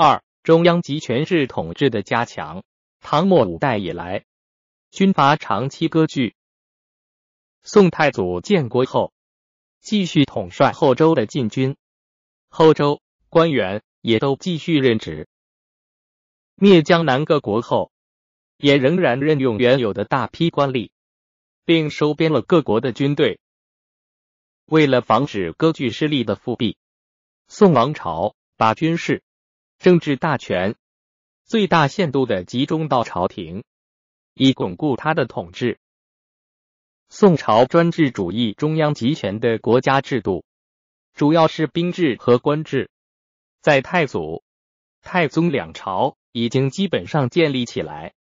二、中央集权制统治的加强。唐末五代以来，军阀长期割据。宋太祖建国后，继续统帅后周的禁军，后周官员也都继续任职。灭江南各国后，也仍然任用原有的大批官吏，并收编了各国的军队。为了防止割据势力的复辟，宋王朝把军事、政治大权最大限度的集中到朝廷，以巩固他的统治。宋朝专制主义中央集权的国家制度，主要是兵制和官制，在太祖、太宗两朝已经基本上建立起来。